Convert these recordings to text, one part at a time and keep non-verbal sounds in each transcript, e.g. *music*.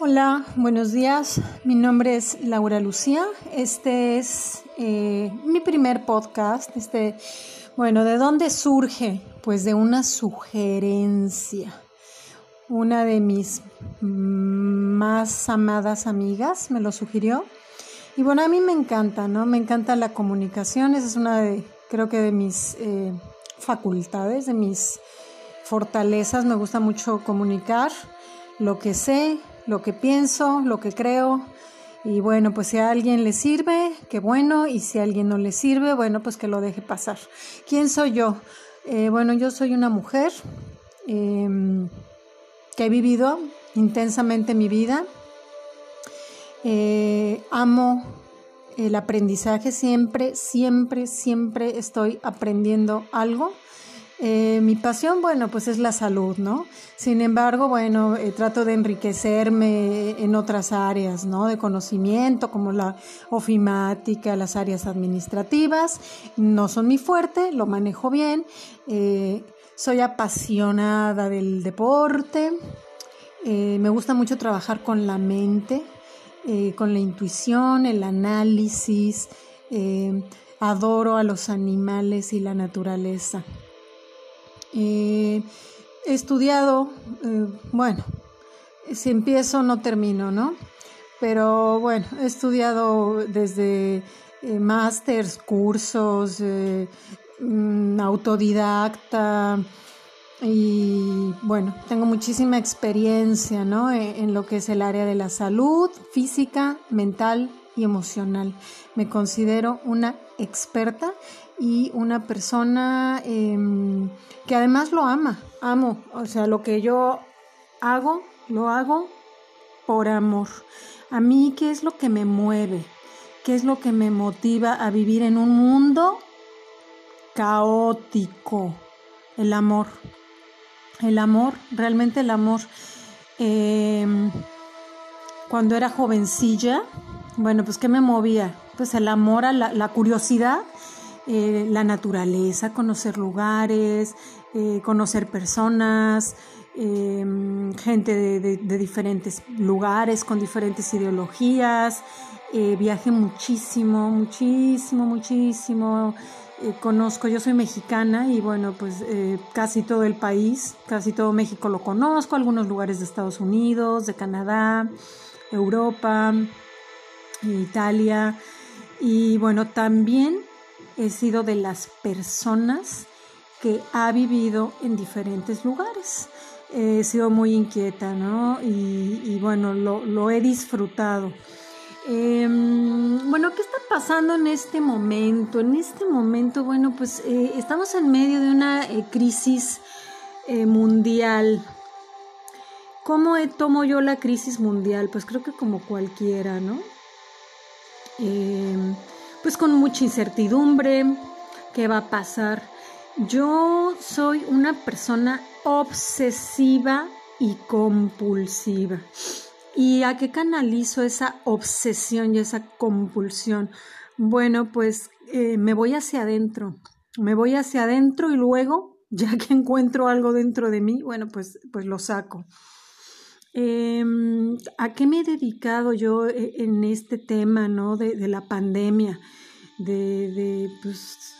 Hola, buenos días. Mi nombre es Laura Lucía. Este es eh, mi primer podcast. Este, bueno, ¿de dónde surge? Pues de una sugerencia. Una de mis más amadas amigas me lo sugirió. Y bueno, a mí me encanta, ¿no? Me encanta la comunicación. Esa es una de, creo que de mis eh, facultades, de mis fortalezas. Me gusta mucho comunicar lo que sé, lo que pienso, lo que creo. Y bueno, pues si a alguien le sirve, qué bueno. Y si a alguien no le sirve, bueno, pues que lo deje pasar. ¿Quién soy yo? Eh, bueno, yo soy una mujer em, que he vivido intensamente mi vida. Eh, amo el aprendizaje siempre, siempre, siempre estoy aprendiendo algo. Eh, mi pasión, bueno, pues es la salud, ¿no? Sin embargo, bueno, eh, trato de enriquecerme en otras áreas, ¿no? De conocimiento, como la ofimática, las áreas administrativas. No son mi fuerte, lo manejo bien. Eh, soy apasionada del deporte. me gusta mucho trabajar con la mente, con la intuición, el análisis. adoro a los animales y la naturaleza. Eh, he estudiado, eh, bueno, si empiezo no termino, ¿no? Pero bueno, he estudiado desde eh, másters, cursos, mm, autodidacta y bueno, tengo muchísima experiencia, ¿no? E, en lo que es el área de la salud física, mental y emocional. Me considero una experta y una persona em, que además lo ama, amo, o sea, lo que yo hago, lo hago por amor. A mí, ¿qué es lo que me mueve? ¿Qué es lo que me motiva a vivir en un mundo caótico? El amor. El amor, realmente el amor. Em, cuando era jovencilla, bueno, pues ¿qué me movía? Pues el amor a la curiosidad eh, la naturaleza, conocer lugares, eh, conocer personas, em, gente de, diferentes lugares, con diferentes ideologías. Eh, viaje muchísimo, muchísimo, muchísimo. conozco, yo soy mexicana y bueno, pues casi todo el país, casi todo México lo conozco, algunos lugares de Estados Unidos, de Canadá, Europa, Italia. Y bueno, también he sido de las personas que ha vivido en diferentes lugares. He sido muy inquieta, ¿no? Y, bueno, lo, he disfrutado. Em, bueno, ¿qué está pasando en este momento? En este momento, bueno, pues eh, estamos en medio de una eh, crisis eh, mundial. ¿Cómo tomo yo la crisis mundial? Pues creo que como cualquiera, ¿no? Em, pues con mucha incertidumbre, ¿qué va a pasar? Yo soy una persona obsesiva y compulsiva. ¿Y a qué canalizo esa obsesión y esa compulsión? Bueno, pues eh, me voy hacia adentro, me voy hacia adentro y luego, ya que encuentro algo dentro de mí, bueno, pues, pues lo saco. Em, ¿A qué me he dedicado yo eh, en este tema ¿no? de, la pandemia, de, pues,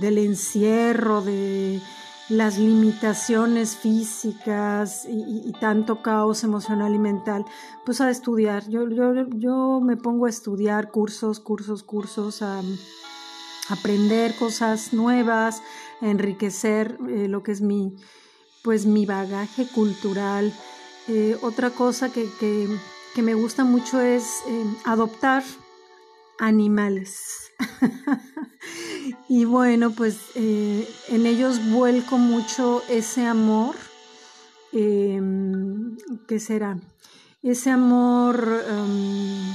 del encierro, de las limitaciones físicas y, tanto caos emocional y mental? Pues a estudiar. Yo, yo, yo me pongo a estudiar cursos, cursos, cursos, a, aprender cosas nuevas, a enriquecer eh, lo que es mi, pues, mi bagaje cultural eh, otra cosa que, me gusta mucho es eh, adoptar animales. *laughs* y bueno, pues eh, en ellos vuelco mucho ese amor. Em, ¿Qué será? Ese amor, em,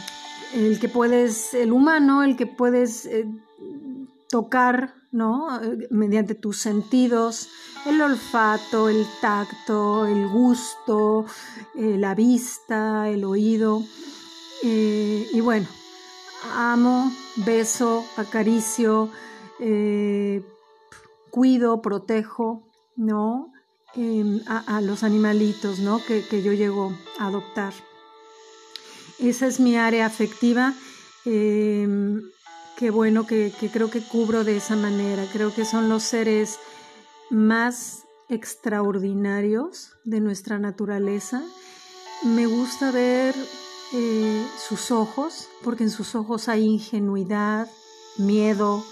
el que puedes, el humano, el que puedes tocar, ¿no? Mediante tus sentidos, el olfato, el tacto, el gusto, eh, la vista, el oído. Eh, y bueno, amo, beso, acaricio, eh, cuido, protejo, ¿no? Em, a, los animalitos, ¿no? Que, que yo llego a adoptar. esa es mi área afectiva. Em, qué bueno que, creo que cubro de esa manera. Creo que son los seres más extraordinarios de nuestra naturaleza. Me gusta ver eh, sus ojos, porque en sus ojos hay ingenuidad, miedo,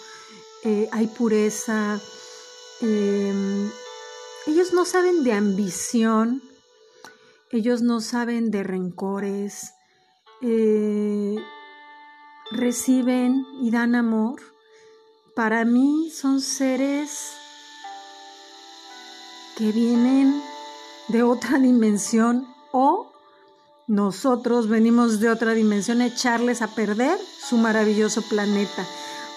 eh, hay pureza. Em, ellos no saben de ambición, ellos no saben de rencores, eh, reciben y dan amor. Para mí son seres que vienen de otra *laughs* dimensión o nosotros venimos de otra dimensión a echarles a perder su maravilloso planeta.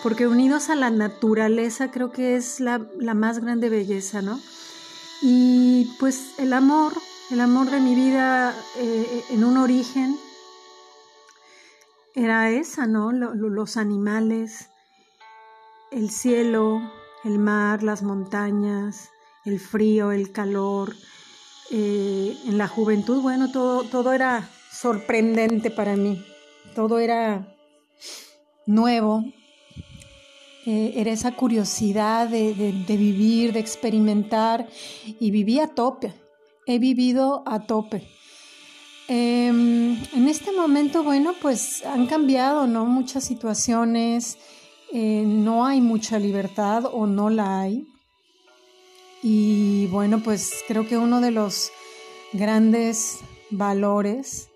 Porque unidos a la naturaleza creo que es la, más grande belleza, ¿no? Y pues el amor, el amor de mi vida eh, en un origen era esa, ¿no? Los animales, el cielo, el mar, las montañas, el frío, el calor. Eh, en la juventud, bueno, todo, todo era sorprendente para mí, todo era nuevo, eh, era esa curiosidad de, vivir, de experimentar y viví a tope, he vivido a tope. Em, en este momento, bueno, pues han cambiado, ¿no? Muchas situaciones, eh, no hay mucha libertad o no la hay. Y bueno, pues creo que uno de los grandes valores,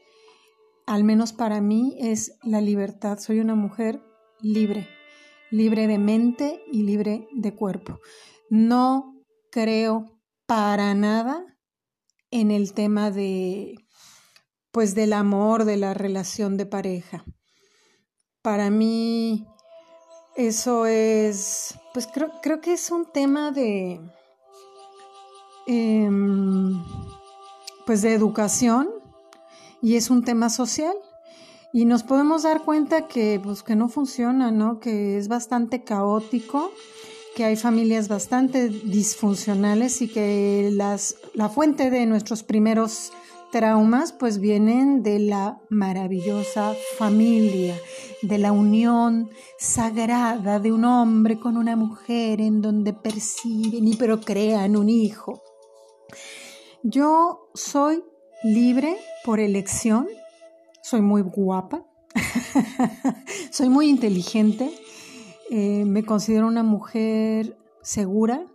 al menos para mí, es la libertad. Soy una mujer libre, libre de mente y libre de cuerpo. No creo para nada en el tema de pues del amor, de la relación de pareja. Para mí eso es, pues creo, creo que es un tema de, Em, pues de educación y es un tema social y nos podemos dar cuenta que pues que no funciona, ¿no? Que es bastante caótico, que hay familias bastante disfuncionales y que las la fuente de nuestros primeros traumas pues vienen de la maravillosa familia, de la unión sagrada de un hombre con una mujer en donde perciben y procrean un hijo. Yo soy libre por elección, soy muy guapa, *laughs* soy muy inteligente, eh, me considero una mujer segura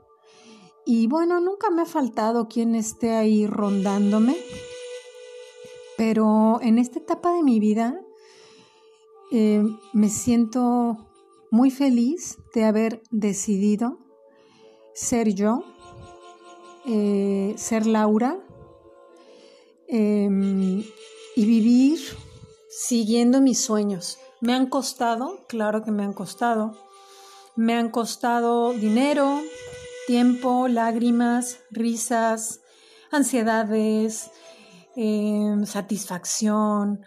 y bueno, nunca me ha faltado quien esté ahí rondándome, pero en esta etapa de mi vida eh, me siento muy feliz de haber decidido ser yo eh, ser Laura em, y vivir siguiendo mis sueños. Me han costado, claro que me han costado. Me han costado dinero, tiempo, lágrimas, risas, ansiedades, em, satisfacción,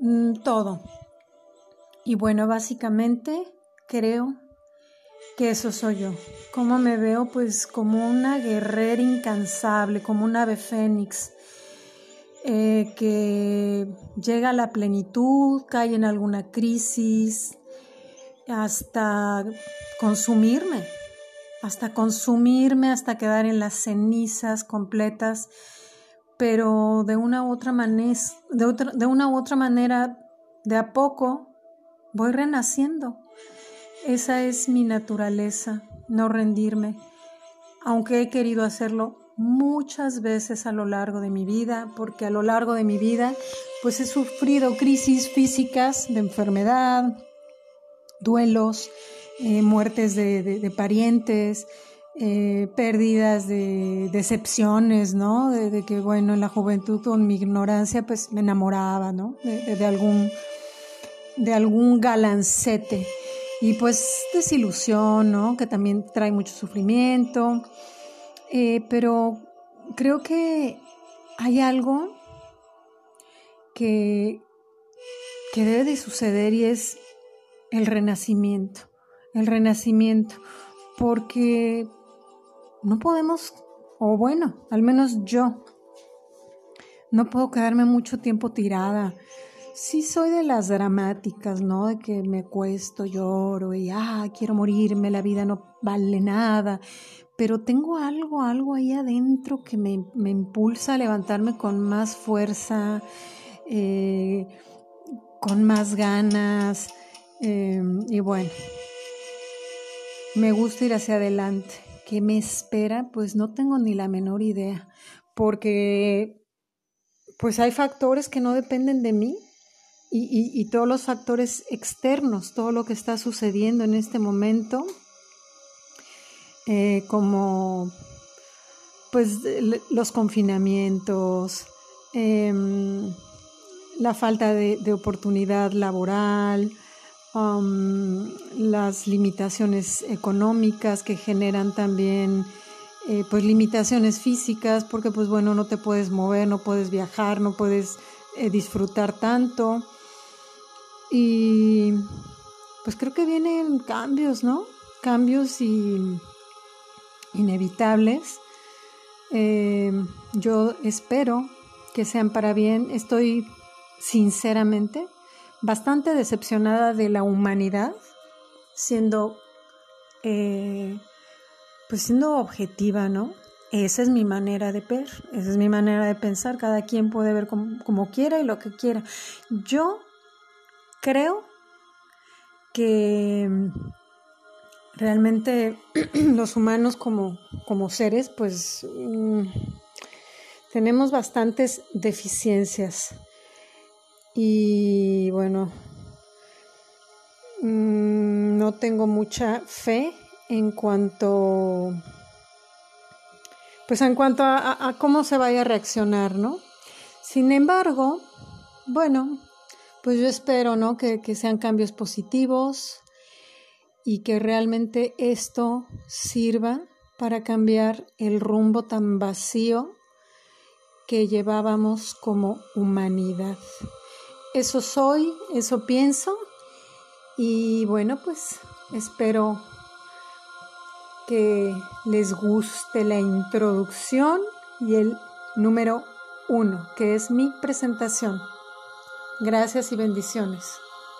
mm, todo. Y bueno, básicamente creo que eso soy yo. ¿Cómo me veo? Pues como una guerrera incansable, como un ave fénix, eh, que llega a la plenitud, cae en alguna crisis, hasta consumirme, hasta consumirme, hasta quedar en las cenizas completas, pero de una u otra manera, de, de una u otra manera, de a poco voy renaciendo. Esa es mi naturaleza, no rendirme, aunque he querido hacerlo muchas veces a lo largo de mi vida, porque a lo largo de mi vida pues he sufrido crisis físicas de enfermedad, duelos, eh, muertes de, parientes, eh, pérdidas de decepciones, ¿no? De, que, bueno, en la juventud con mi ignorancia pues me enamoraba, ¿no? De, algún, de algún galancete y pues desilusión, ¿no? Que también trae mucho sufrimiento. Eh, pero creo que hay algo que, que debe de suceder y es el renacimiento. El renacimiento. Porque no podemos, o bueno, al menos yo, no puedo quedarme mucho tiempo tirada. sí soy de las dramáticas, ¿no? De que me cuesto, lloro y, ah, quiero morirme, la vida no vale nada. Pero tengo algo, algo ahí adentro que me, impulsa a levantarme con más fuerza, eh, con más ganas. Em, y bueno, me gusta ir hacia adelante. ¿Qué me espera? Pues no tengo ni la menor idea, porque pues hay factores que no dependen de mí y, todos los factores externos, todo lo que está sucediendo en este momento, eh, como pues los confinamientos, em, la falta de, oportunidad laboral, las limitaciones económicas que generan también eh, pues limitaciones físicas, porque pues bueno, no te puedes mover, no puedes viajar, no puedes eh, disfrutar tanto. Y pues creo que vienen cambios, ¿no? Cambios y inevitables. Eh, yo espero que sean para bien. Estoy sinceramente bastante decepcionada de la humanidad, siendo, eh, pues siendo objetiva, ¿no? Esa es mi manera de ver, esa es mi manera de pensar. Cada quien puede ver como, quiera y lo que quiera. Yo creo que realmente *clears throat* los humanos como, como seres, pues mm, tenemos bastantes deficiencias. Y bueno, mm, no tengo mucha fe en cuanto, pues en cuanto a cómo se vaya a reaccionar, ¿no? Sin embargo, bueno, pues yo espero, ¿no? Que, que sean cambios positivos y que realmente esto sirva para cambiar el rumbo tan vacío que llevábamos como humanidad. Eso soy, eso pienso y bueno, pues espero que les guste la introducción y el número uno, que es mi presentación. Gracias y bendiciones.